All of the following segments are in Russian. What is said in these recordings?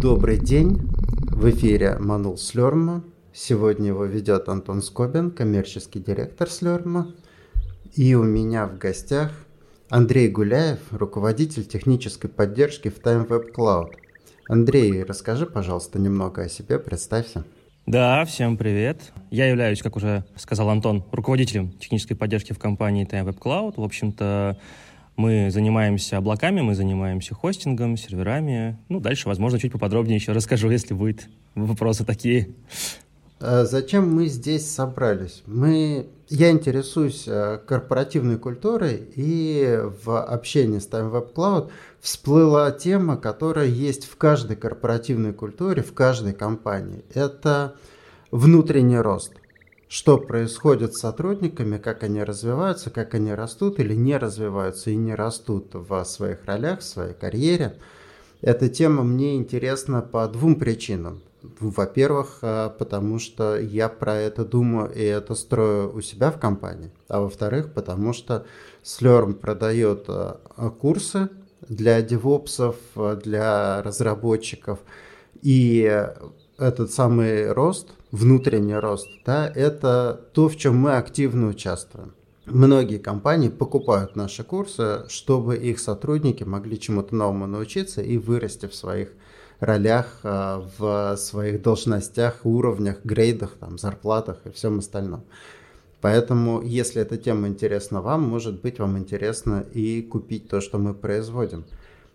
Добрый день. В эфире Манул Слерма. Сегодня его ведет Антон Скобин, коммерческий директор Слерма. И у меня в гостях Андрей Гуляев, руководитель технической поддержки в Time Web Cloud. Андрей, расскажи, пожалуйста, немного о себе, представься. Да, всем привет. Я являюсь, как уже сказал Антон, руководителем технической поддержки в компании Time Web Cloud. В общем-то, мы занимаемся облаками, мы занимаемся хостингом, серверами. Ну, дальше, возможно, чуть поподробнее еще расскажу, если будут вопросы такие. А зачем мы здесь собрались? Мы... Я интересуюсь э, корпоративной культурой, и в общении с Time Web Cloud всплыла тема, которая есть в каждой корпоративной культуре, в каждой компании. Это внутренний рост – что происходит с сотрудниками, как они развиваются, как они растут или не развиваются и не растут в своих ролях, в своей карьере. Эта тема мне интересна по двум причинам. Во-первых, э, потому что я про это думаю и это строю у себя в компании. А во-вторых, потому что Slurm продает э, курсы для девопсов, э, для разработчиков. И этот самый рост внутренний рост, да, это то, в чем мы активно участвуем. Многие компании покупают наши курсы, чтобы их сотрудники могли чему-то новому научиться и вырасти в своих ролях, а, в своих должностях, уровнях, грейдах, там, зарплатах и всем остальном. Поэтому, если эта тема интересна вам, может быть, вам интересно и купить то, что мы производим.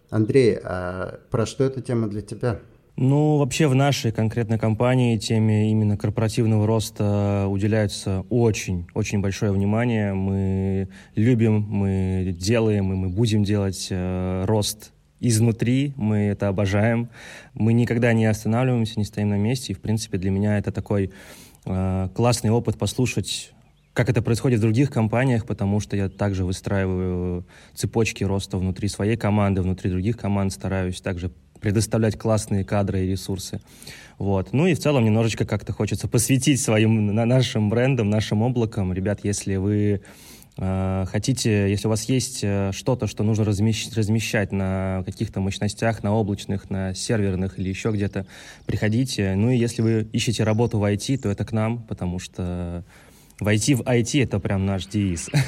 Андрей, а про что эта тема для тебя? Ну, вообще в нашей конкретной компании теме именно корпоративного роста уделяется очень, очень большое внимание. Мы любим, мы делаем и мы будем делать э, рост изнутри, мы это обожаем. Мы никогда не останавливаемся, не стоим на месте. И, в принципе, для меня это такой э, классный опыт послушать как это происходит в других компаниях, потому что я также выстраиваю цепочки роста внутри своей команды, внутри других команд, стараюсь также предоставлять классные кадры и ресурсы. Вот. Ну и в целом немножечко как-то хочется посвятить своим на нашим брендам, нашим облакам. Ребят, если вы э, хотите, если у вас есть э, что-то, что нужно размещать, размещать на каких-то мощностях, на облачных, на серверных или еще где-то, приходите. Ну и если вы ищете работу в IT, то это к нам, потому что войти в IT — это прям наш девиз.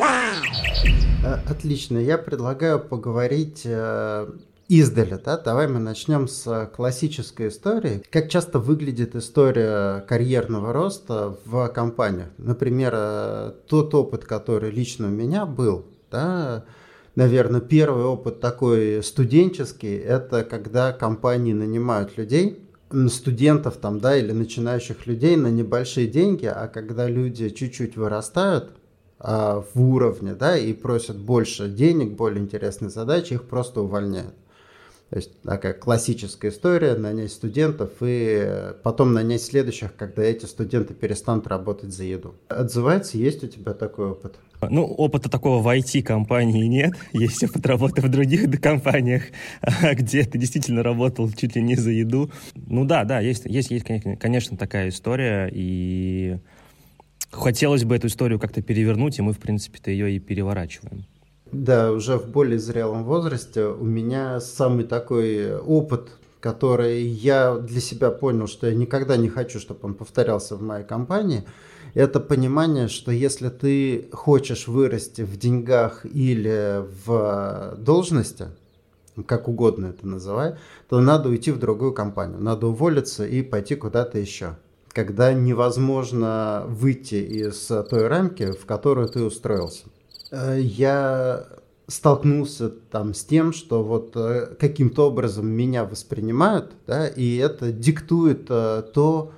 Э, отлично. Я предлагаю поговорить э, издали. Да? Давай мы начнем с классической истории. Как часто выглядит история карьерного роста в компаниях? Например, э, тот опыт, который лично у меня был, да, наверное, первый опыт такой студенческий, это когда компании нанимают людей, студентов там, да, или начинающих людей на небольшие деньги, а когда люди чуть-чуть вырастают, в уровне, да, и просят больше денег, более интересные задачи, их просто увольняют. То есть такая классическая история, нанять студентов и потом нанять следующих, когда эти студенты перестанут работать за еду. Отзывается, есть у тебя такой опыт? Ну, опыта такого в IT-компании нет. Есть опыт работы в других компаниях, где ты действительно работал чуть ли не за еду. Ну да, да, есть, есть, есть конечно, такая история. И хотелось бы эту историю как-то перевернуть, и мы, в принципе-то, ее и переворачиваем. Да, уже в более зрелом возрасте у меня самый такой опыт, который я для себя понял, что я никогда не хочу, чтобы он повторялся в моей компании, это понимание, что если ты хочешь вырасти в деньгах или в должности, как угодно это называй, то надо уйти в другую компанию, надо уволиться и пойти куда-то еще когда невозможно выйти из той рамки, в которую ты устроился. Э, я столкнулся там с тем, что вот э, каким-то образом меня воспринимают, да, и это диктует э, то,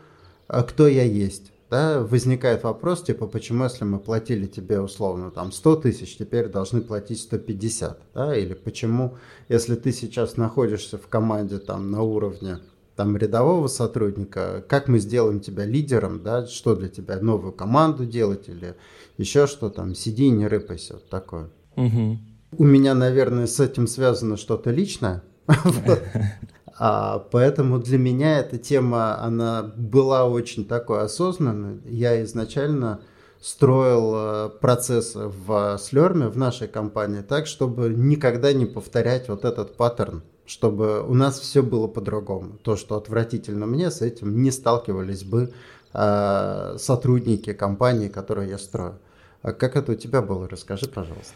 кто я есть. Да, возникает вопрос, типа, почему, если мы платили тебе условно там 100 тысяч, теперь должны платить 150, да, или почему, если ты сейчас находишься в команде там на уровне там рядового сотрудника, как мы сделаем тебя лидером, да, что для тебя, новую команду делать или еще что там, сиди и не рыпайся, вот такое. Угу. У меня, наверное, с этим связано что-то личное, а, поэтому для меня эта тема, она была очень такой осознанной. Я изначально строил э, процесс в Слерме, в нашей компании, так, чтобы никогда не повторять вот этот паттерн, чтобы у нас все было по-другому. То, что отвратительно мне, с этим не сталкивались бы э, сотрудники компании, которую я строю. А как это у тебя было? Расскажи, пожалуйста.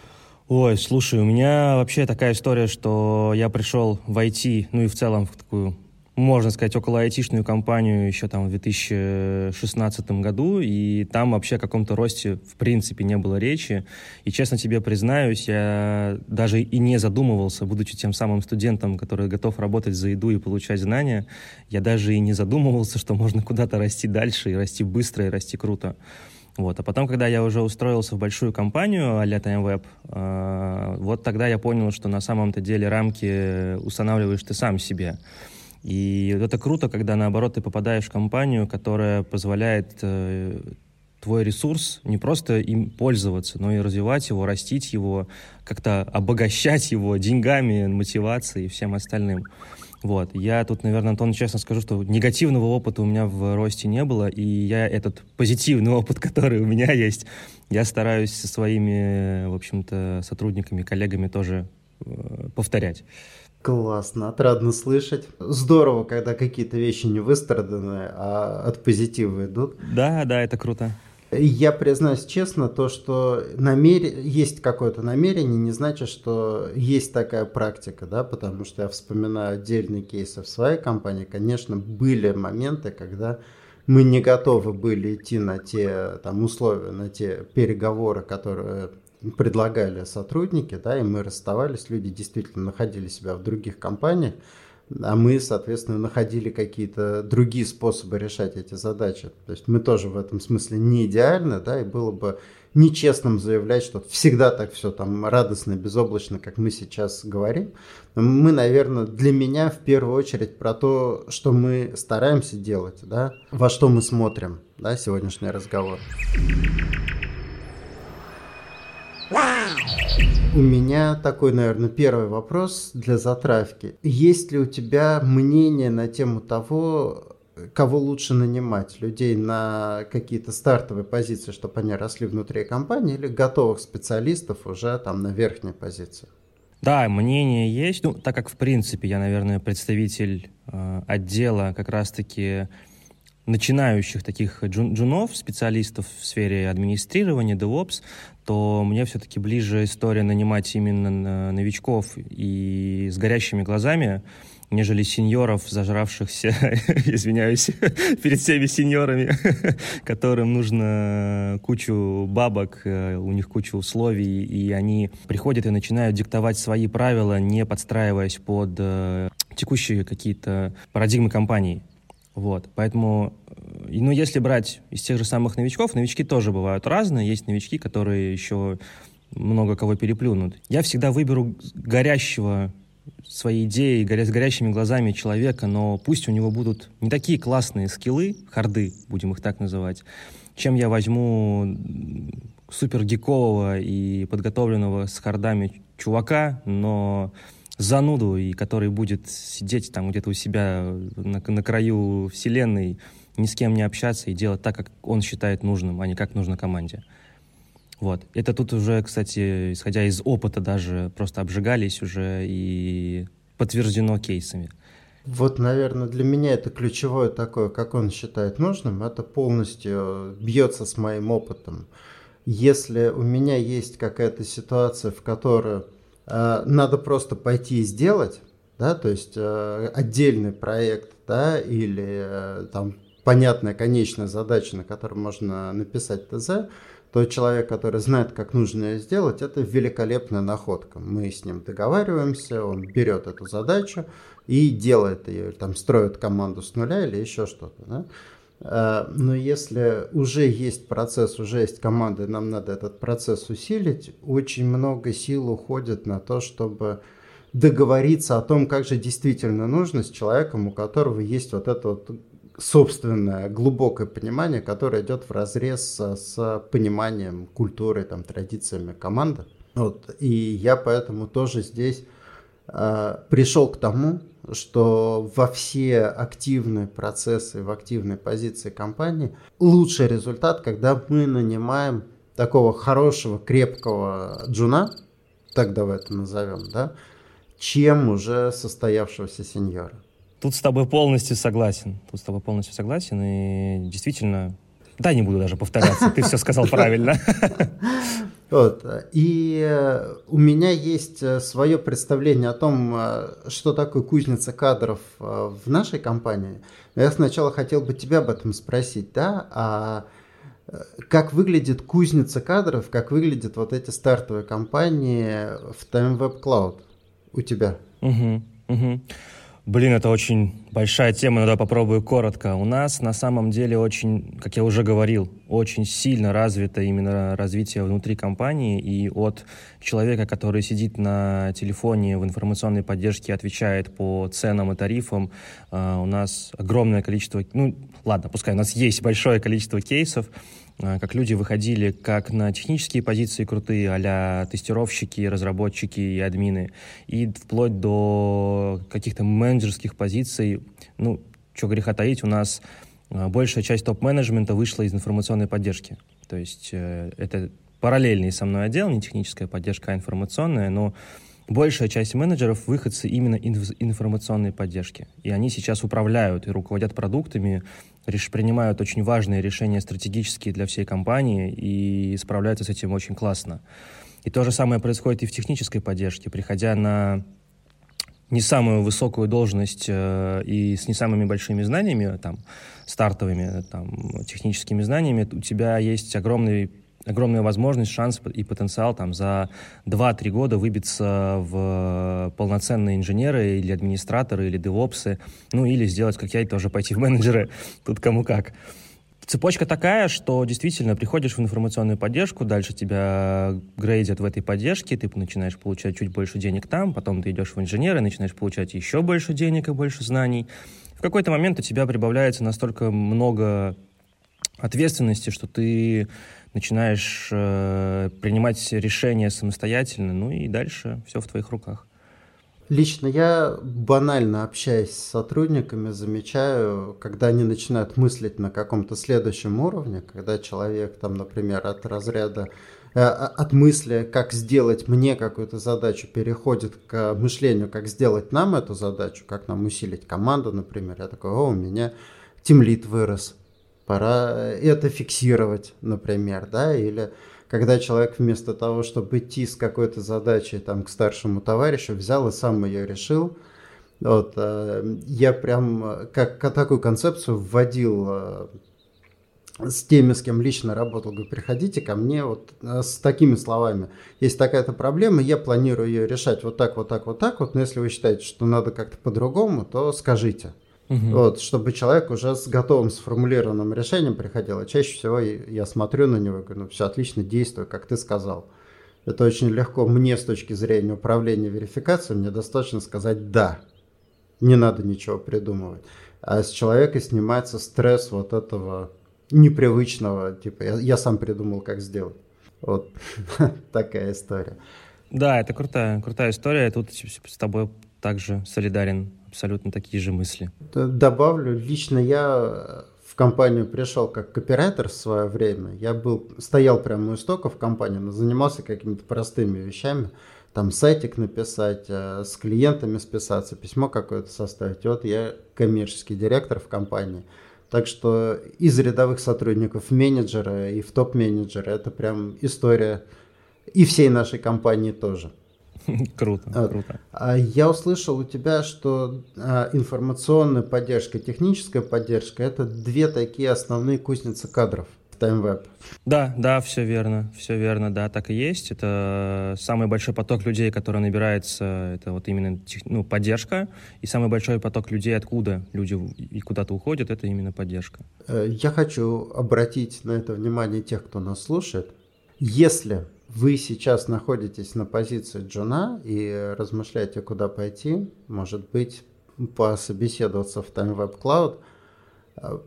Ой, слушай, у меня вообще такая история, что я пришел в IT, ну и в целом в такую можно сказать, около айтишную компанию еще там в 2016 году, и там вообще о каком-то росте в принципе не было речи. И честно тебе признаюсь, я даже и не задумывался, будучи тем самым студентом, который готов работать за еду и получать знания, я даже и не задумывался, что можно куда-то расти дальше, и расти быстро, и расти круто. Вот. А потом, когда я уже устроился в большую компанию а-ля TimeWeb, э, вот тогда я понял, что на самом-то деле рамки устанавливаешь ты сам себе. И это круто, когда, наоборот, ты попадаешь в компанию, которая позволяет э, твой ресурс не просто им пользоваться, но и развивать его, растить его, как-то обогащать его деньгами, мотивацией и всем остальным. Вот. Я тут, наверное, Антон, честно скажу, что негативного опыта у меня в росте не было, и я этот позитивный опыт, который у меня есть, я стараюсь со своими, в общем-то, сотрудниками, коллегами тоже э, повторять. Классно, отрадно слышать. Здорово, когда какие-то вещи не выстраданы, а от позитива идут. Да, да, это круто. Я признаюсь честно, то, что намер... есть какое-то намерение, не значит, что есть такая практика, да, потому что я вспоминаю отдельные кейсы в своей компании. Конечно, были моменты, когда мы не готовы были идти на те там, условия, на те переговоры, которые предлагали сотрудники, да, и мы расставались, люди действительно находили себя в других компаниях, а мы, соответственно, находили какие-то другие способы решать эти задачи. То есть мы тоже в этом смысле не идеальны, да, и было бы нечестным заявлять, что всегда так все там радостно, безоблачно, как мы сейчас говорим. Но мы, наверное, для меня в первую очередь про то, что мы стараемся делать, да, во что мы смотрим, да, сегодняшний разговор. У меня такой, наверное, первый вопрос для затравки. Есть ли у тебя мнение на тему того, кого лучше нанимать? Людей на какие-то стартовые позиции, чтобы они росли внутри компании, или готовых специалистов уже там на верхней позиции? Да, мнение есть. Ну, так как, в принципе, я, наверное, представитель э, отдела как раз-таки начинающих таких джун джунов, специалистов в сфере администрирования, DevOps, то мне все-таки ближе история нанимать именно новичков и с горящими глазами, нежели сеньоров, зажравшихся, извиняюсь, перед всеми сеньорами, которым нужно кучу бабок, э, у них куча условий, и они приходят и начинают диктовать свои правила, не подстраиваясь под э, текущие какие-то парадигмы компании. Вот, поэтому, э, ну, если брать из тех же самых новичков, новички тоже бывают разные. Есть новички, которые еще много кого переплюнут. Я всегда выберу горящего своей идеей, горя, с горящими глазами человека, но пусть у него будут не такие классные скиллы, харды, будем их так называть, чем я возьму супер гикового и подготовленного с хардами чувака, но зануду, и который будет сидеть там где-то у себя на, на краю вселенной, ни с кем не общаться и делать так, как он считает нужным, а не как нужно команде. Вот. Это тут уже, кстати, исходя из опыта даже, просто обжигались уже и подтверждено кейсами. Вот, наверное, для меня это ключевое такое, как он считает нужным, это полностью бьется с моим опытом. Если у меня есть какая-то ситуация, в которой Э, надо просто пойти и сделать, да, то есть э, отдельный проект, да, или э, там понятная конечная задача, на которой можно написать ТЗ, то человек, который знает, как нужно ее сделать, это великолепная находка. Мы с ним договариваемся, он берет эту задачу и делает ее, там строит команду с нуля или еще что-то. Да? Э, но если уже есть процесс, уже есть команда, нам надо этот процесс усилить, очень много сил уходит на то, чтобы договориться о том, как же действительно нужно с человеком, у которого есть вот это вот собственное глубокое понимание, которое идет в разрез с, пониманием культуры, там, традициями команды. Вот. И я поэтому тоже здесь пришел к тому, что во все активные процессы, в активной позиции компании лучший результат, когда мы нанимаем такого хорошего, крепкого джуна, так давай это назовем, да, чем уже состоявшегося сеньора. Тут с тобой полностью согласен. Тут с тобой полностью согласен. И действительно, да, не буду даже повторяться. Ты все сказал правильно. Вот. И э, у меня есть э, свое представление о том, э, что такое кузница кадров в нашей компании. я сначала хотел бы тебя об этом спросить, да, а как выглядит кузница кадров, как выглядят вот эти стартовые компании в Time Web Cloud у тебя? Угу, угу. Блин, это очень большая тема, но давай попробую коротко. У нас на самом деле очень, как я уже говорил, очень сильно развито именно развитие внутри компании, и от человека, который сидит на телефоне в информационной поддержке отвечает по ценам и тарифам, а, у нас огромное количество, ну ладно, пускай у нас есть большое количество кейсов, а, как люди выходили как на технические позиции крутые, а тестировщики, разработчики и админы, и вплоть до каких-то менеджерских позиций. Ну, что греха таить, у нас а, большая часть топ-менеджмента вышла из информационной поддержки. То есть э, это параллельный со мной отдел, не техническая поддержка, а информационная, но большая часть менеджеров выходцы именно информационной поддержки. И они сейчас управляют и руководят продуктами, принимают очень важные решения стратегические для всей компании и справляются с этим очень классно. И то же самое происходит и в технической поддержке. Приходя на не самую высокую должность э, и с не самыми большими знаниями, там, стартовыми, там, техническими знаниями, у тебя есть огромный огромная возможность, шанс и потенциал там за 2-3 года выбиться в полноценные инженеры или администраторы, или девопсы, ну или сделать, как я, и тоже пойти в менеджеры, тут кому как. Цепочка такая, что действительно приходишь в информационную поддержку, дальше тебя грейдят в этой поддержке, ты начинаешь получать чуть больше денег там, потом ты идешь в инженеры, начинаешь получать еще больше денег и больше знаний. В какой-то момент у тебя прибавляется настолько много ответственности, что ты начинаешь э, принимать решения самостоятельно, ну и дальше все в твоих руках. Лично я банально общаясь с сотрудниками, замечаю, когда они начинают мыслить на каком-то следующем уровне, когда человек там, например, от разряда э, от мысли, как сделать мне какую-то задачу, переходит к мышлению, как сделать нам эту задачу, как нам усилить команду, например. Я такой, о, у меня тимлит вырос, пора это фиксировать, например, да, или когда человек вместо того, чтобы идти с какой-то задачей там к старшему товарищу, взял и сам ее решил. Вот, э, я прям как такую концепцию вводил э, с теми, с кем лично работал, говорю, приходите ко мне вот э, с такими словами. Есть такая-то проблема, я планирую ее решать вот так, вот так, вот так вот, но если вы считаете, что надо как-то по-другому, то скажите. Угу. Вот, чтобы человек уже с готовым сформулированным решением приходил. И чаще всего я смотрю на него и говорю, ну все, отлично, действуй, как ты сказал. Это очень легко мне с точки зрения управления верификацией, мне достаточно сказать «да». Не надо ничего придумывать. А с человека снимается стресс вот этого непривычного, типа я, я сам придумал, как сделать. Вот такая история. Да, это крутая, крутая история. Тут с тобой также солидарен абсолютно такие же мысли. Добавлю, лично я в компанию пришел как копирайтер в свое время. Я был, стоял прямо у истоков компании, но занимался какими-то простыми вещами. Там сайтик написать, э, с клиентами списаться, письмо какое-то составить. Вот я коммерческий директор в компании. Так что из рядовых сотрудников менеджера и в топ-менеджера это прям история и всей нашей компании тоже. Круто, вот. круто. А я услышал у тебя, что а, информационная поддержка, техническая поддержка – это две такие основные кузницы кадров в TimeWeb. Да, да, все верно, все верно, да, так и есть. Это самый большой поток людей, который набирается, это вот именно ну, поддержка, и самый большой поток людей, откуда люди и куда-то уходят, это именно поддержка. Э, я хочу обратить на это внимание тех, кто нас слушает. Если вы сейчас находитесь на позиции Джуна и размышляете, куда пойти, может быть, пособеседоваться в Time Web Cloud,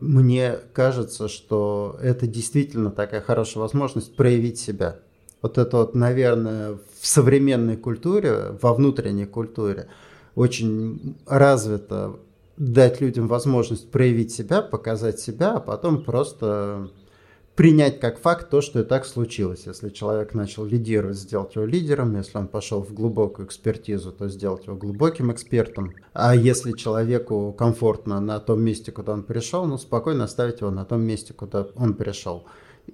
мне кажется, что это действительно такая хорошая возможность проявить себя. Вот это вот, наверное, в современной культуре, во внутренней культуре, очень развито дать людям возможность проявить себя, показать себя, а потом просто принять как факт то, что и так случилось. Если человек начал лидировать, сделать его лидером. Если он пошел в глубокую экспертизу, то сделать его глубоким экспертом. А если человеку комфортно на том месте, куда он пришел, ну, спокойно оставить его на том месте, куда он пришел.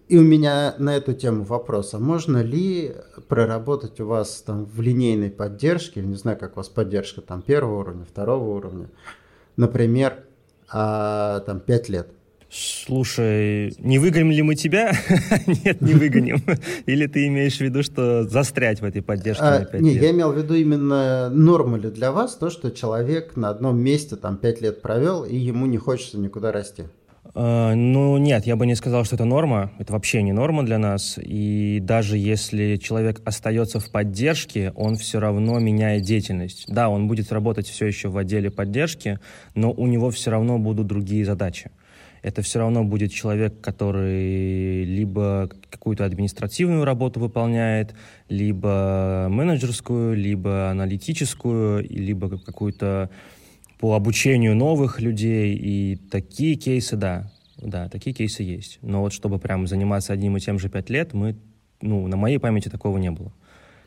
И у меня на эту тему вопрос. А можно ли проработать у вас там в линейной поддержке, не знаю, как у вас поддержка там первого уровня, второго уровня, например, а, там 5 лет? Слушай, не выгоним ли мы тебя? Нет, не выгоним. Или ты имеешь в виду, что застрять в этой поддержке а, на 5 Не, лет? я имел в виду именно норма ли для вас то, что человек на одном месте там 5 лет провел, и ему не хочется никуда расти? Uh, ну нет, я бы не сказал, что это норма. Это вообще не норма для нас. И даже если человек остается в поддержке, он все равно меняет деятельность. Да, он будет работать все еще в отделе поддержки, но у него все равно будут другие задачи это все равно будет человек, который либо какую-то административную работу выполняет, либо менеджерскую, либо аналитическую, либо какую-то по обучению новых людей. И такие кейсы, да, да, такие кейсы есть. Но вот чтобы прям заниматься одним и тем же пять лет, мы, ну, на моей памяти такого не было.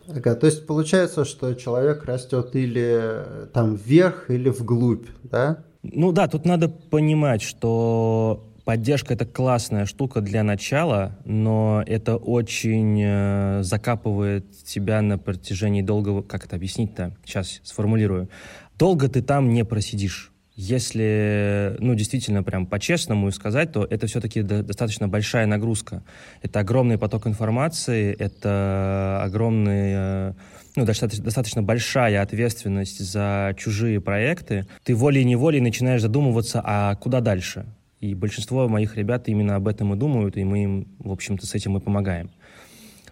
Ага, то есть получается, что человек растет или там вверх, или вглубь, да? Ну да, тут надо понимать, что поддержка это классная штука для начала, но это очень э, закапывает тебя на протяжении долгого... Как это объяснить-то? Сейчас сформулирую. Долго ты там не просидишь. Если, ну, действительно, прям по-честному сказать, то это все-таки достаточно большая нагрузка. Это огромный поток информации, это огромный э, ну, достаточно, достаточно большая ответственность за чужие проекты, ты волей-неволей начинаешь задумываться, а куда дальше? И большинство моих ребят именно об этом и думают, и мы им, в общем-то, с этим и помогаем.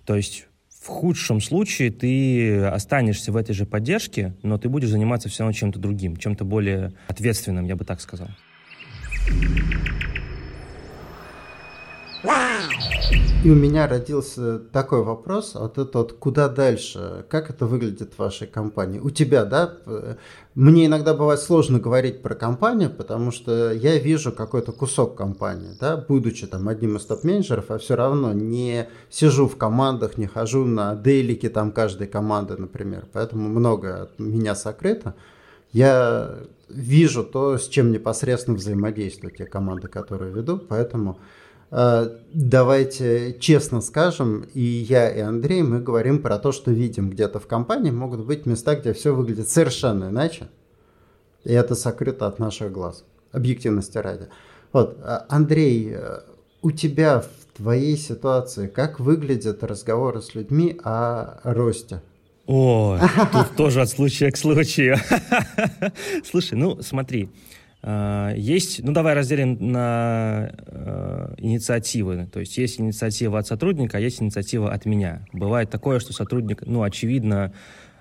То есть в худшем случае ты останешься в этой же поддержке, но ты будешь заниматься все равно чем-то другим, чем-то более ответственным, я бы так сказал. И у меня родился такой вопрос, вот это вот куда дальше, как это выглядит в вашей компании? У тебя, да? Мне иногда бывает сложно говорить про компанию, потому что я вижу какой-то кусок компании, да, будучи там одним из топ-менеджеров, а все равно не сижу в командах, не хожу на дейлики там каждой команды, например, поэтому много от меня сокрыто. Я вижу то, с чем непосредственно взаимодействуют те команды, которые веду, поэтому давайте честно скажем, и я, и Андрей, мы говорим про то, что видим где-то в компании. Могут быть места, где все выглядит совершенно иначе. И это сокрыто от наших глаз. Объективности ради. Вот, э, Андрей, э, у тебя в твоей ситуации как выглядят разговоры с людьми о росте? О, тут тоже от случая к случаю. Слушай, ну смотри, есть, ну давай разделим на э, инициативы. То есть есть инициатива от сотрудника, а есть инициатива от меня. Бывает такое, что сотрудник, ну очевидно,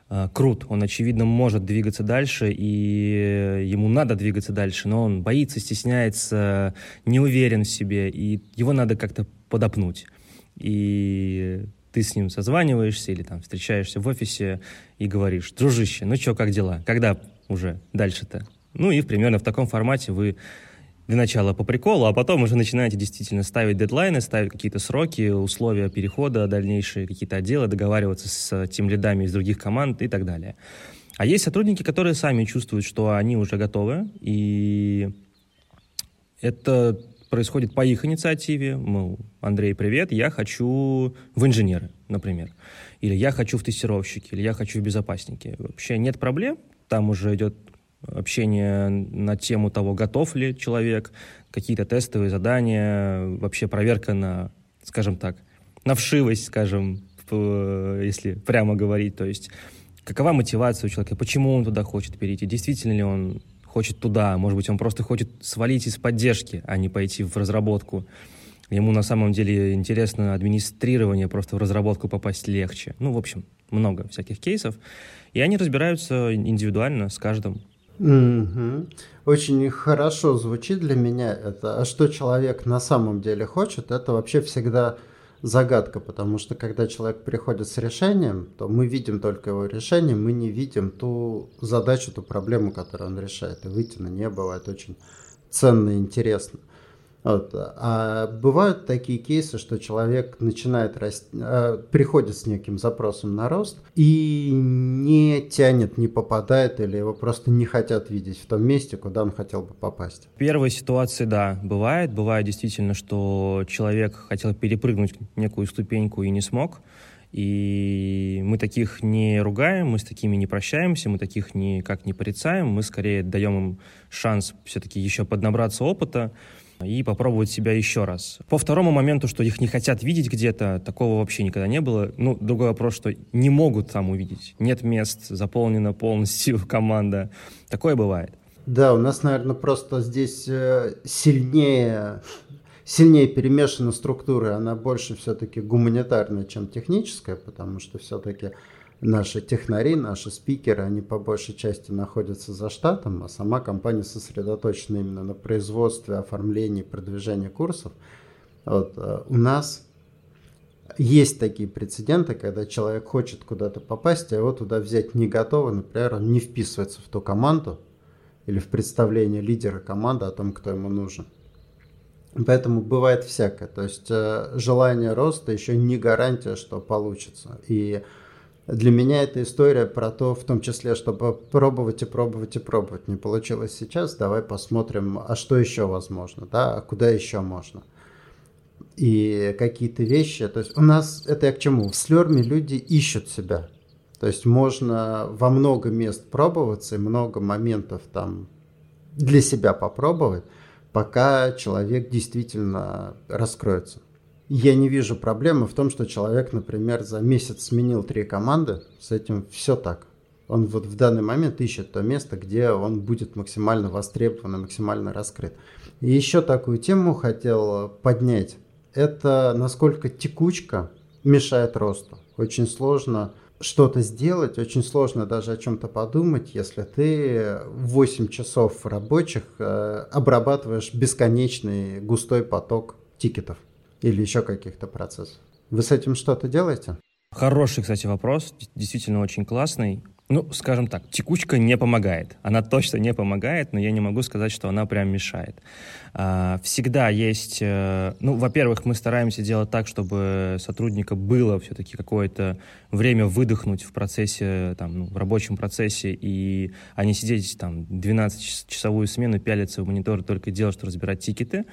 э, крут, он очевидно может двигаться дальше, и ему надо двигаться дальше, но он боится, стесняется, не уверен в себе, и его надо как-то подопнуть. И ты с ним созваниваешься или там встречаешься в офисе и говоришь, дружище, ну что, как дела? Когда уже дальше-то? Ну и примерно в таком формате вы для начала по приколу, а потом уже начинаете действительно ставить дедлайны, ставить какие-то сроки, условия перехода, дальнейшие какие-то отделы, договариваться с тем лидами из других команд и так далее. А есть сотрудники, которые сами чувствуют, что они уже готовы, и это происходит по их инициативе. Мол, Андрей, привет, я хочу в инженеры, например. Или я хочу в тестировщики, или я хочу в безопасники. Вообще нет проблем, там уже идет общение на тему того, готов ли человек, какие-то тестовые задания, вообще проверка на, скажем так, на вшивость, скажем, если прямо говорить, то есть какова мотивация у человека, почему он туда хочет перейти, действительно ли он хочет туда, может быть, он просто хочет свалить из поддержки, а не пойти в разработку. Ему на самом деле интересно администрирование, просто в разработку попасть легче. Ну, в общем, много всяких кейсов. И они разбираются индивидуально с каждым. Угу. Очень хорошо звучит для меня это. А что человек на самом деле хочет, это вообще всегда загадка, потому что когда человек приходит с решением, то мы видим только его решение, мы не видим ту задачу, ту проблему, которую он решает. И выйти на нее бывает очень ценно и интересно. Вот. А бывают такие кейсы, что человек начинает расти, э, приходит с неким запросом на рост и не тянет, не попадает, или его просто не хотят видеть в том месте, куда он хотел бы попасть. В первой ситуации, да, бывает. Бывает действительно, что человек хотел перепрыгнуть некую ступеньку и не смог. И мы таких не ругаем, мы с такими не прощаемся, мы таких никак не порицаем, мы скорее даем им шанс все-таки еще поднабраться опыта, и попробовать себя еще раз. По второму моменту, что их не хотят видеть где-то, такого вообще никогда не было. Ну, другой вопрос, что не могут там увидеть. Нет мест, заполнена полностью команда. Такое бывает. Да, у нас, наверное, просто здесь э, сильнее, сильнее перемешана структура. Она больше все-таки гуманитарная, чем техническая, потому что все-таки наши технари, наши спикеры, они по большей части находятся за штатом, а сама компания сосредоточена именно на производстве, оформлении, продвижении курсов. Вот, э, у нас есть такие прецеденты, когда человек хочет куда-то попасть, а его туда взять не готовы, например, он не вписывается в ту команду или в представление лидера команды о том, кто ему нужен. Поэтому бывает всякое. То есть э, желание роста еще не гарантия, что получится. И для меня эта история про то, в том числе, чтобы пробовать и пробовать и пробовать. Не получилось сейчас, давай посмотрим, а что еще возможно, да, а куда еще можно. И какие-то вещи, то есть у нас, это я к чему? В слерме люди ищут себя. То есть можно во много мест пробоваться и много моментов там для себя попробовать, пока человек действительно раскроется. Я не вижу проблемы в том, что человек, например, за месяц сменил три команды. С этим все так. Он вот в данный момент ищет то место, где он будет максимально востребован и максимально раскрыт. И еще такую тему хотел поднять. Это насколько текучка мешает росту. Очень сложно что-то сделать, очень сложно даже о чем-то подумать, если ты 8 часов рабочих э, обрабатываешь бесконечный густой поток тикетов или еще каких-то процессов. Вы с этим что-то делаете? Хороший, кстати, вопрос, действительно очень классный. Ну, скажем так, текучка не помогает. Она точно не помогает, но я не могу сказать, что она прям мешает. А, всегда есть... Э, ну, во-первых, мы стараемся делать так, чтобы сотрудника было все-таки какое-то время выдохнуть в процессе, там, ну, в рабочем процессе, и а сидеть там 12-часовую смену, пялиться в монитор только делать, что разбирать тикеты.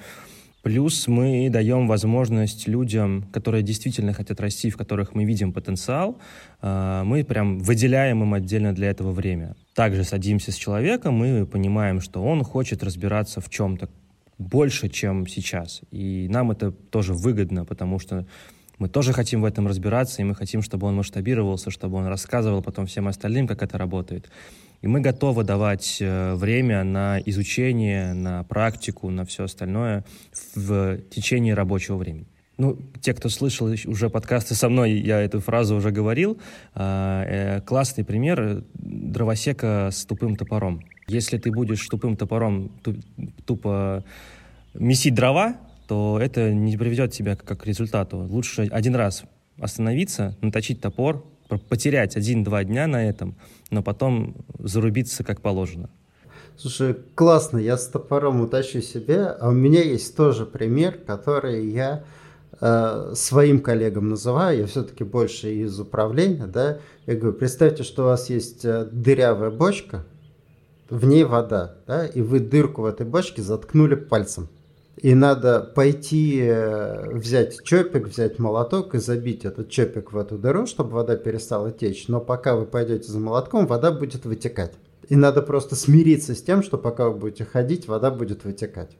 Плюс мы даем возможность людям, которые действительно хотят расти, в которых мы видим потенциал, а, мы прям выделяем им отдельно для этого время. Также садимся с человеком, мы понимаем, что он хочет разбираться в чем-то больше, чем сейчас. И нам это тоже выгодно, потому что мы тоже хотим в этом разбираться, и мы хотим, чтобы он масштабировался, чтобы он рассказывал потом всем остальным, как это работает. И мы готовы давать э, время на изучение, на практику, на все остальное в течение рабочего времени. Ну, те, кто слышал уже подкасты со мной, я эту фразу уже говорил. А, э, классный пример дровосека с тупым топором. Если ты будешь тупым топором тупо месить дрова, то это не приведет тебя как к результату. Лучше один раз остановиться, наточить топор, потерять один-два дня на этом, но потом зарубиться как положено. Слушай, классно, я с топором утащу себе, а у меня есть тоже пример, который я э, своим коллегам называю, я все-таки больше из управления, да, я говорю, представьте, что у вас есть э, дырявая бочка, в ней вода, да, и вы дырку в этой бочке заткнули пальцем. И надо пойти э, взять чопик, взять молоток и забить этот чопик в эту дыру, чтобы вода перестала течь. Но пока вы пойдете за молотком, вода будет вытекать. И надо просто смириться с тем, что пока вы будете ходить, вода будет вытекать.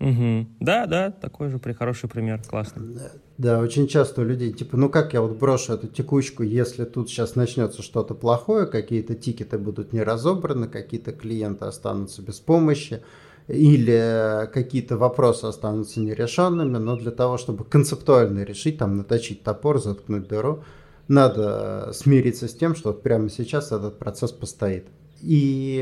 Угу. Да, да, такой же хороший пример, классно. Да, да, очень часто у людей, типа, ну как я вот брошу эту текучку, если тут сейчас начнется что-то плохое, какие-то тикеты будут не разобраны, какие-то клиенты останутся без помощи, или какие-то вопросы останутся нерешенными, но для того, чтобы концептуально решить, там, наточить топор, заткнуть дыру, надо смириться с тем, что прямо сейчас этот процесс постоит. И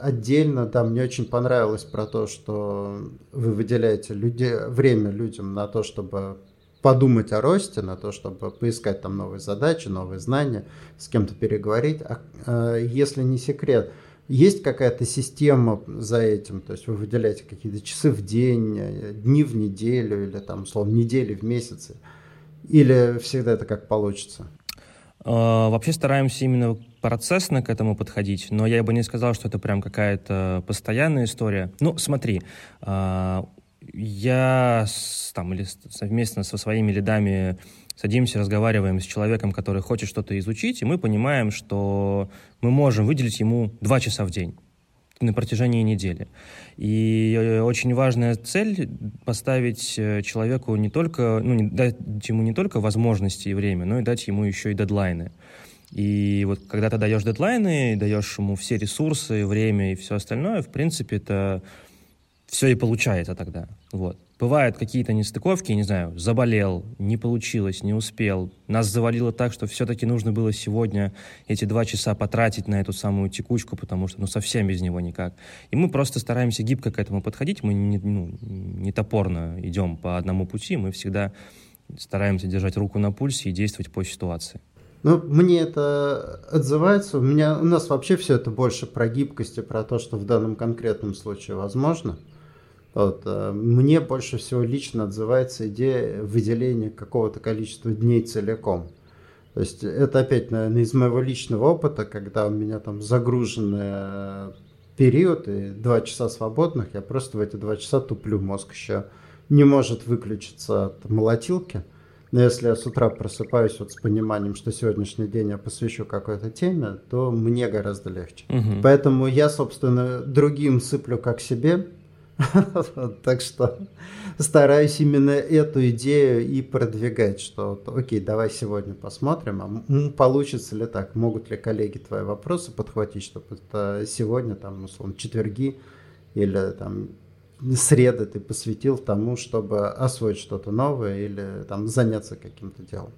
отдельно, да, мне очень понравилось про то, что вы выделяете люди, время людям на то, чтобы подумать о росте, на то, чтобы поискать там новые задачи, новые знания, с кем-то переговорить. А, а если не секрет, есть какая-то система за этим, то есть вы выделяете какие-то часы в день, дни в неделю или там, условно, недели в месяцы, или всегда это как получится? А, вообще стараемся именно процессно к этому подходить, но я бы не сказал, что это прям какая-то постоянная история. Ну, смотри, а, я там или совместно со своими лидами садимся, разговариваем с человеком, который хочет что-то изучить, и мы понимаем, что мы можем выделить ему два часа в день на протяжении недели. И э, очень важная цель поставить э, человеку не только, ну, дать ему не только возможности и время, но и дать ему еще и дедлайны. И вот когда ты даешь дедлайны, даешь ему все ресурсы, время и все остальное, в принципе, это все и получается тогда. Вот. Бывают какие-то нестыковки, не знаю, заболел, не получилось, не успел. Нас завалило так, что все-таки нужно было сегодня эти два часа потратить на эту самую текучку, потому что ну совсем без него никак. И мы просто стараемся гибко к этому подходить. Мы не, ну, не топорно идем по одному пути, мы всегда стараемся держать руку на пульсе и действовать по ситуации. Ну, мне это отзывается. У меня у нас вообще все это больше про гибкость и про то, что в данном конкретном случае возможно. Вот, э, мне больше всего лично отзывается идея выделения какого-то количества дней целиком. То есть это опять, наверное, из моего личного опыта, когда у меня там загруженный э, период и два часа свободных, я просто в эти два часа туплю, мозг еще не может выключиться от молотилки. Но если я с утра просыпаюсь вот с пониманием, что сегодняшний день я посвящу какой-то теме, то мне гораздо легче. Угу. Поэтому я, собственно, другим сыплю как себе, Так что стараюсь именно эту идею и продвигать, что окей, давай сегодня посмотрим, а получится ли так, могут ли коллеги твои вопросы подхватить, чтобы это сегодня, там, условно, четверги или там среды ты посвятил тому, чтобы освоить что-то новое или там заняться каким-то делом.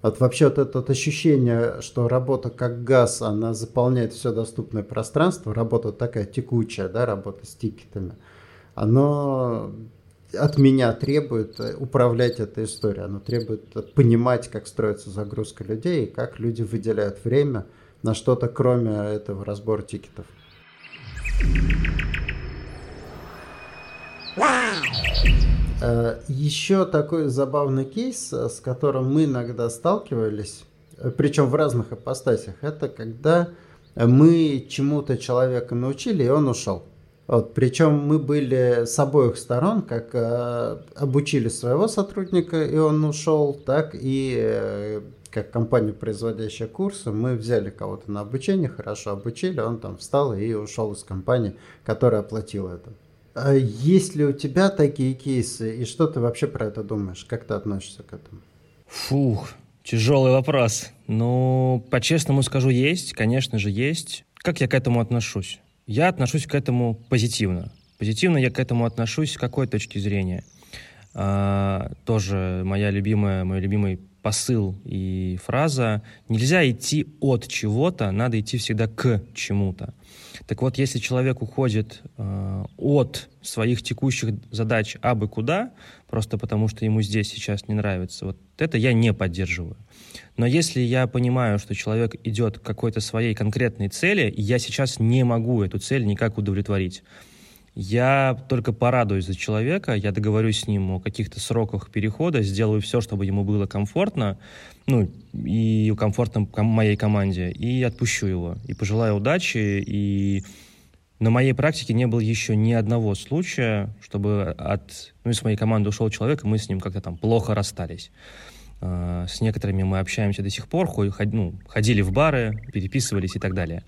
Вот вообще вот это вот ощущение, что работа как газ, она заполняет все доступное пространство, работа такая текучая, да, работа с тикетами – оно от меня требует управлять этой историей, оно требует понимать, как строится загрузка людей и как люди выделяют время на что-то, кроме этого разбора тикетов. Э, Еще такой забавный кейс, с которым мы иногда сталкивались, причем в разных апостасиях, это когда мы чему-то человека научили, и он ушел. Вот, причем мы были с обоих сторон, как э, обучили своего сотрудника, и он ушел, так и э, как компания, производящая курсы, мы взяли кого-то на обучение, хорошо обучили, он там встал и ушел из компании, которая оплатила это. А есть ли у тебя такие кейсы, и что ты вообще про это думаешь? Как ты относишься к этому? Фух, тяжелый вопрос. Ну, по-честному скажу, есть, конечно же, есть. Как я к этому отношусь? Я отношусь к этому позитивно. Позитивно я к этому отношусь с какой точки зрения? А, тоже моя любимая, мой любимый посыл и фраза «нельзя идти от чего-то, надо идти всегда к чему-то». Так вот, если человек уходит э, от своих текущих задач абы куда, просто потому что ему здесь сейчас не нравится, вот это я не поддерживаю. Но если я понимаю, что человек идет к какой-то своей конкретной цели, я сейчас не могу эту цель никак удовлетворить, я только порадуюсь за человека, я договорюсь с ним о каких-то сроках перехода, сделаю все, чтобы ему было комфортно, ну, и комфортно моей команде, и отпущу его, и пожелаю удачи, и на моей практике не было еще ни одного случая, чтобы от, ну, из моей команды ушел человек, и мы с ним как-то там плохо расстались. А, с некоторыми мы общаемся до сих пор, ну, ходили в бары, переписывались и так далее.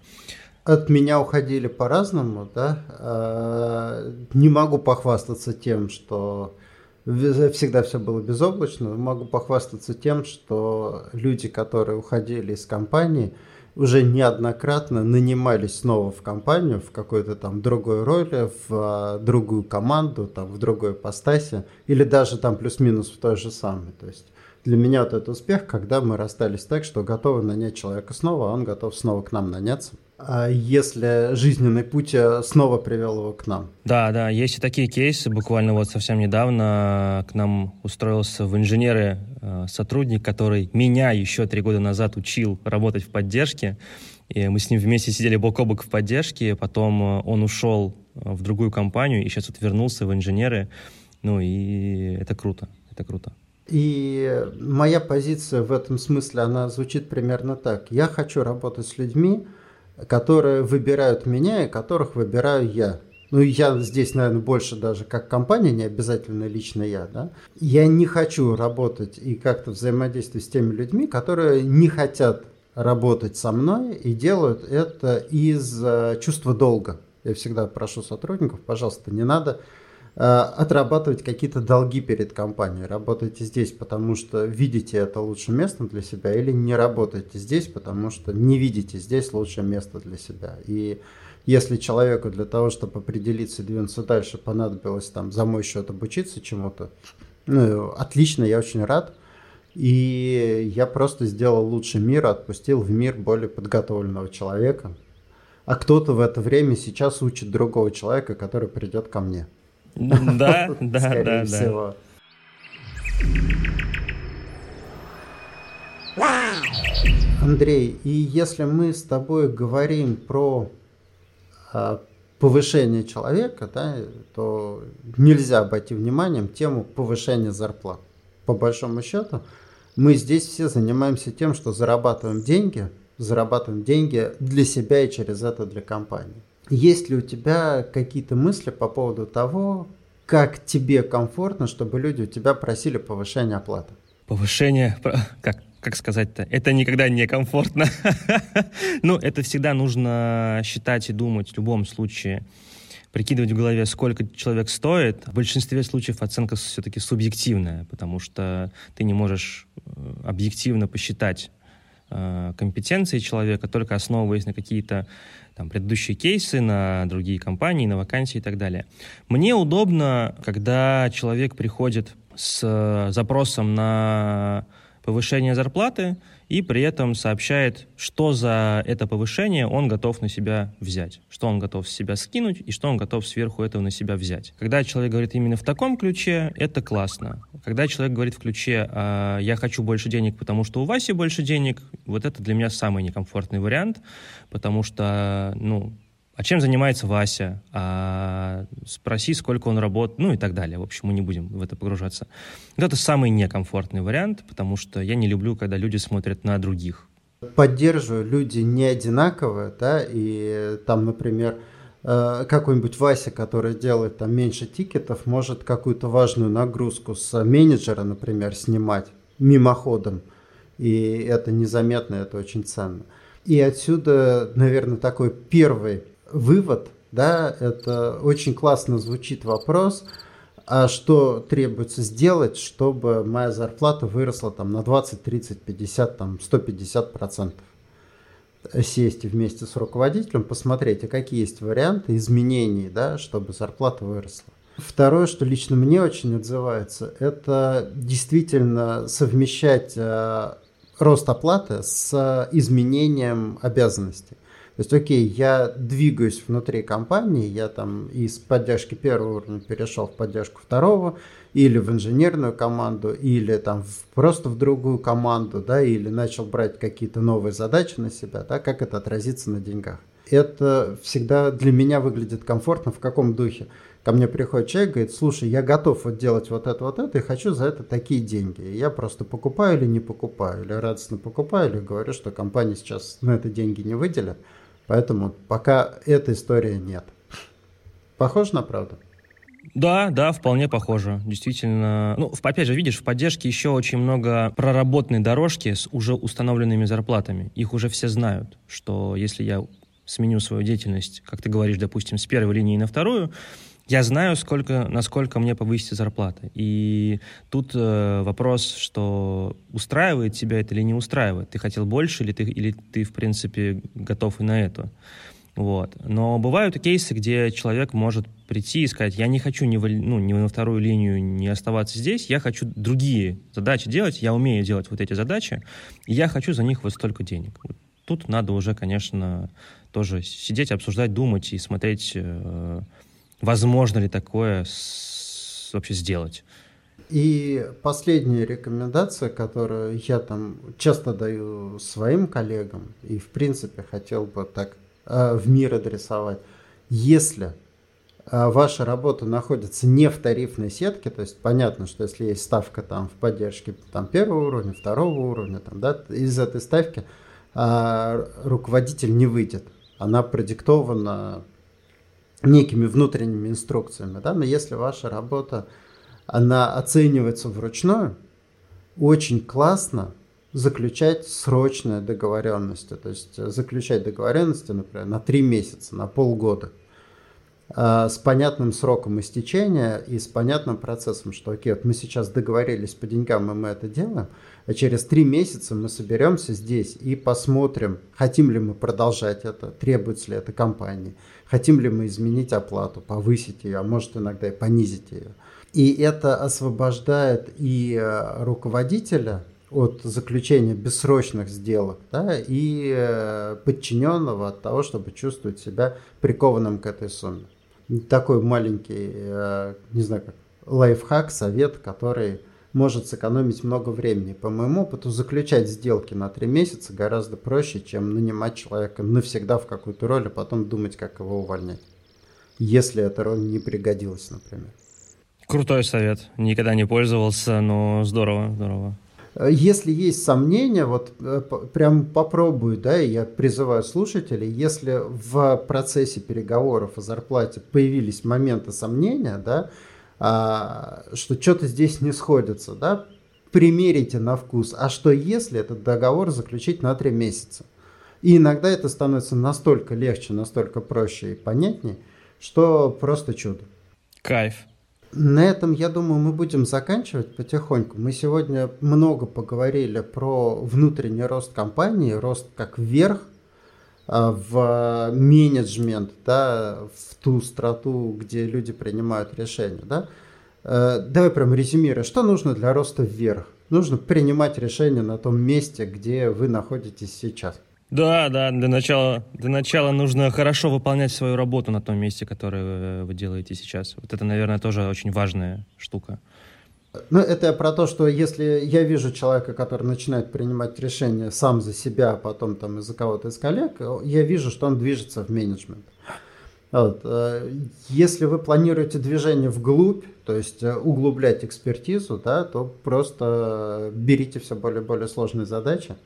От меня уходили по-разному, да. А, не могу похвастаться тем, что всегда все было безоблачно. Могу похвастаться тем, что люди, которые уходили из компании, уже неоднократно нанимались снова в компанию в какой-то там другой роли, в а, другую команду, там, в другой постасе, или даже там плюс-минус в той же самой. То есть для меня вот это успех, когда мы расстались так, что готовы нанять человека снова, а он готов снова к нам наняться. а если жизненный путь э, снова привел его к нам. Да, да, есть и такие кейсы. Буквально вот совсем недавно к нам устроился в инженеры э, сотрудник, который меня еще три года назад учил работать в поддержке. И мы с ним вместе сидели бок о бок в поддержке. Потом э, он ушел в другую компанию и сейчас вот вернулся в инженеры. Ну и это круто, это круто. И моя позиция в этом смысле, она звучит примерно так. Я хочу работать с людьми, которые выбирают меня и которых выбираю я. Ну, я здесь, наверное, больше даже как компания, не обязательно лично я, да. Я не хочу работать и как-то взаимодействовать с теми людьми, которые не хотят работать со мной и делают это из э, чувства долга. Я всегда прошу сотрудников, пожалуйста, не надо отрабатывать какие-то долги перед компанией. Работайте здесь, потому что видите это лучшим местом для себя, или не работайте здесь, потому что не видите здесь лучшее место для себя. И если человеку для того, чтобы определиться и двинуться дальше, понадобилось там за мой счет обучиться чему-то, ну, отлично, я очень рад. И я просто сделал лучший мир, отпустил в мир более подготовленного человека. А кто-то в это время сейчас учит другого человека, который придет ко мне. Да, да, Скорее всего. Андрей, и если мы с тобой говорим про а, повышение человека, да, то нельзя обойти вниманием тему повышения зарплат. По большому счету, мы здесь все занимаемся тем, что зарабатываем деньги, зарабатываем деньги для себя и через это для компании. Есть ли у тебя какие-то мысли по поводу того, как тебе комфортно, чтобы люди у тебя просили повышение оплаты? Повышение, как, как сказать-то, это никогда не комфортно. ну, это всегда нужно считать и думать в любом случае прикидывать в голове, сколько человек стоит. В большинстве случаев оценка все-таки субъективная, потому что ты не можешь э, объективно посчитать компетенции человека, только основываясь на какие-то там, предыдущие кейсы, на другие компании, на вакансии и так далее. Мне удобно, когда человек приходит с э, запросом на повышение зарплаты и при этом сообщает, что за это повышение он готов на себя взять, что он готов с себя скинуть и что он готов сверху этого на себя взять. Когда человек говорит именно в таком ключе, это классно. Когда человек говорит в ключе «А, «я хочу больше денег, потому что у Васи больше денег», вот это для меня самый некомфортный вариант, потому что, ну, а чем занимается Вася, а спроси, сколько он работает, ну и так далее. В общем, мы не будем в это погружаться. Вот это самый некомфортный вариант, потому что я не люблю, когда люди смотрят на других. Поддерживаю, люди не одинаковые, да, и там, например, э, какой-нибудь Вася, который делает там меньше тикетов, может какую-то важную нагрузку с менеджера, например, снимать мимоходом, и это незаметно, это очень ценно. И отсюда, наверное, такой первый вывод, да, это очень классно звучит вопрос, а что требуется сделать, чтобы моя зарплата выросла там на 20, 30, 50, там 150 процентов? Сесть вместе с руководителем, посмотреть, а какие есть варианты изменений, да, чтобы зарплата выросла. Второе, что лично мне очень отзывается, это действительно совмещать э, рост оплаты с изменением обязанностей. То есть, окей, я двигаюсь внутри компании, я там из поддержки первого уровня перешел в поддержку второго, или в инженерную команду, или там в, просто в другую команду, да, или начал брать какие-то новые задачи на себя, да, как это отразится на деньгах. Это всегда для меня выглядит комфортно в каком духе. Ко мне приходит человек, говорит, слушай, я готов вот делать вот это, вот это, и хочу за это такие деньги. И я просто покупаю или не покупаю, или радостно покупаю, или говорю, что компания сейчас на это деньги не выделит. Поэтому пока этой истории нет. Похоже на правду? Да, да, вполне похоже. Действительно. Ну, опять же, видишь, в поддержке еще очень много проработанной дорожки с уже установленными зарплатами. Их уже все знают, что если я сменю свою деятельность, как ты говоришь, допустим, с первой линии на вторую, я знаю, сколько, насколько мне повысится зарплата. И тут э, вопрос, что устраивает тебя это или не устраивает. Ты хотел больше или ты, или ты в принципе, готов и на это. Вот. Но бывают кейсы, где человек может прийти и сказать, я не хочу ни, в, ну, ни на вторую линию не оставаться здесь, я хочу другие задачи делать, я умею делать вот эти задачи, и я хочу за них вот столько денег. Вот тут надо уже, конечно, тоже сидеть, обсуждать, думать и смотреть, э, возможно ли такое с, вообще сделать. И последняя рекомендация, которую я там часто даю своим коллегам, и в принципе хотел бы так э, в мир адресовать, если э, ваша работа находится не в тарифной сетке, то есть понятно, что если есть ставка там в поддержке там, первого уровня, второго уровня, там, да, из этой ставки э, руководитель не выйдет. Она продиктована некими внутренними инструкциями, да, но если ваша работа она оценивается вручную, очень классно заключать срочные договоренности, то есть заключать договоренности, например, на три месяца, на полгода, с понятным сроком истечения и с понятным процессом, что окей, вот мы сейчас договорились по деньгам, и мы это делаем, а через три месяца мы соберемся здесь и посмотрим, хотим ли мы продолжать это, требуется ли это компании, хотим ли мы изменить оплату, повысить ее, а может иногда и понизить ее. И это освобождает и э, руководителя от заключения бессрочных сделок, да, и э, подчиненного от того, чтобы чувствовать себя прикованным к этой сумме. Такой маленький, э, не знаю как, лайфхак, совет, который может сэкономить много времени. По моему опыту, заключать сделки на три месяца гораздо проще, чем нанимать человека навсегда в какую-то роль, а потом думать, как его увольнять. Если эта роль не пригодилась, например. Крутой совет. Никогда не пользовался, но здорово, здорово. Если есть сомнения, вот э, прям попробуй, да, и я призываю слушателей, если в процессе переговоров о зарплате появились моменты сомнения, да, а, что что-то здесь не сходится, да, примерите на вкус. А что если этот договор заключить на три месяца? И иногда это становится настолько легче, настолько проще и понятнее, что просто чудо. Кайф. На этом, я думаю, мы будем заканчивать потихоньку. Мы сегодня много поговорили про внутренний рост компании, рост как вверх а, в менеджмент, да, в ту страту, где люди принимают решения. Да. Э, давай прям резюмируем, что нужно для роста вверх? Нужно принимать решения на том месте, где вы находитесь сейчас. Да, да, для начала, для начала нужно хорошо выполнять свою работу на том месте, которое вы делаете сейчас. Вот это, наверное, тоже очень важная штука. Ну, это про то, что если я вижу человека, который начинает принимать решения сам за себя, а потом там из-за кого-то из коллег, я вижу, что он движется в менеджмент. Вот. Э, если вы планируете движение вглубь, то есть э, углублять экспертизу, да, то просто берите все более и более сложные задачи.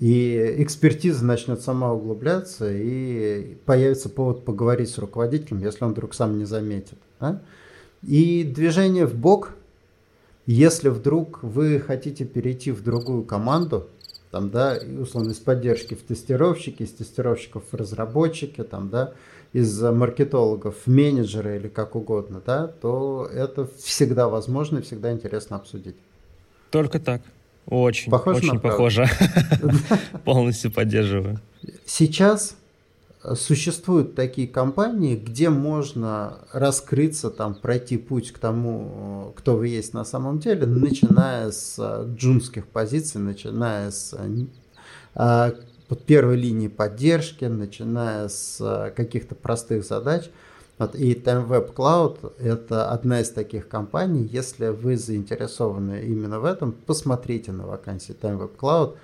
И экспертиза начнет сама углубляться, и появится повод поговорить с руководителем, если он вдруг сам не заметит. Да? И движение в бок, если вдруг вы хотите перейти в другую команду, там, да, условно, из поддержки в тестировщики, из тестировщиков в разработчики, там, да, из маркетологов в менеджеры или как угодно, да, то это всегда возможно и всегда интересно обсудить. Только так. Очень, похоже очень похоже. Полностью поддерживаю. Сейчас существуют такие компании, где можно раскрыться, там, пройти путь к тому, кто вы есть на самом деле, начиная с джунских позиций, начиная с а, первой линии поддержки, начиная с каких-то простых задач – вот, и TimeWeb Cloud – это одна из таких компаний. Если вы заинтересованы именно в этом, посмотрите на вакансии TimeWeb Cloud.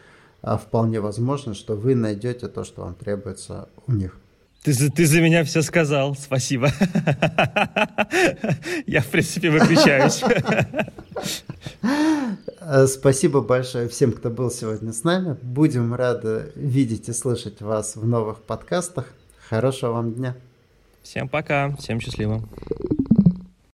А вполне возможно, что вы найдете то, что вам требуется у них. Ты, ты за меня все сказал, спасибо. Я, в принципе, выключаюсь. Спасибо большое всем, кто был сегодня с нами. Будем рады видеть и слышать вас в новых подкастах. Хорошего вам дня. Всем пока, всем счастливо.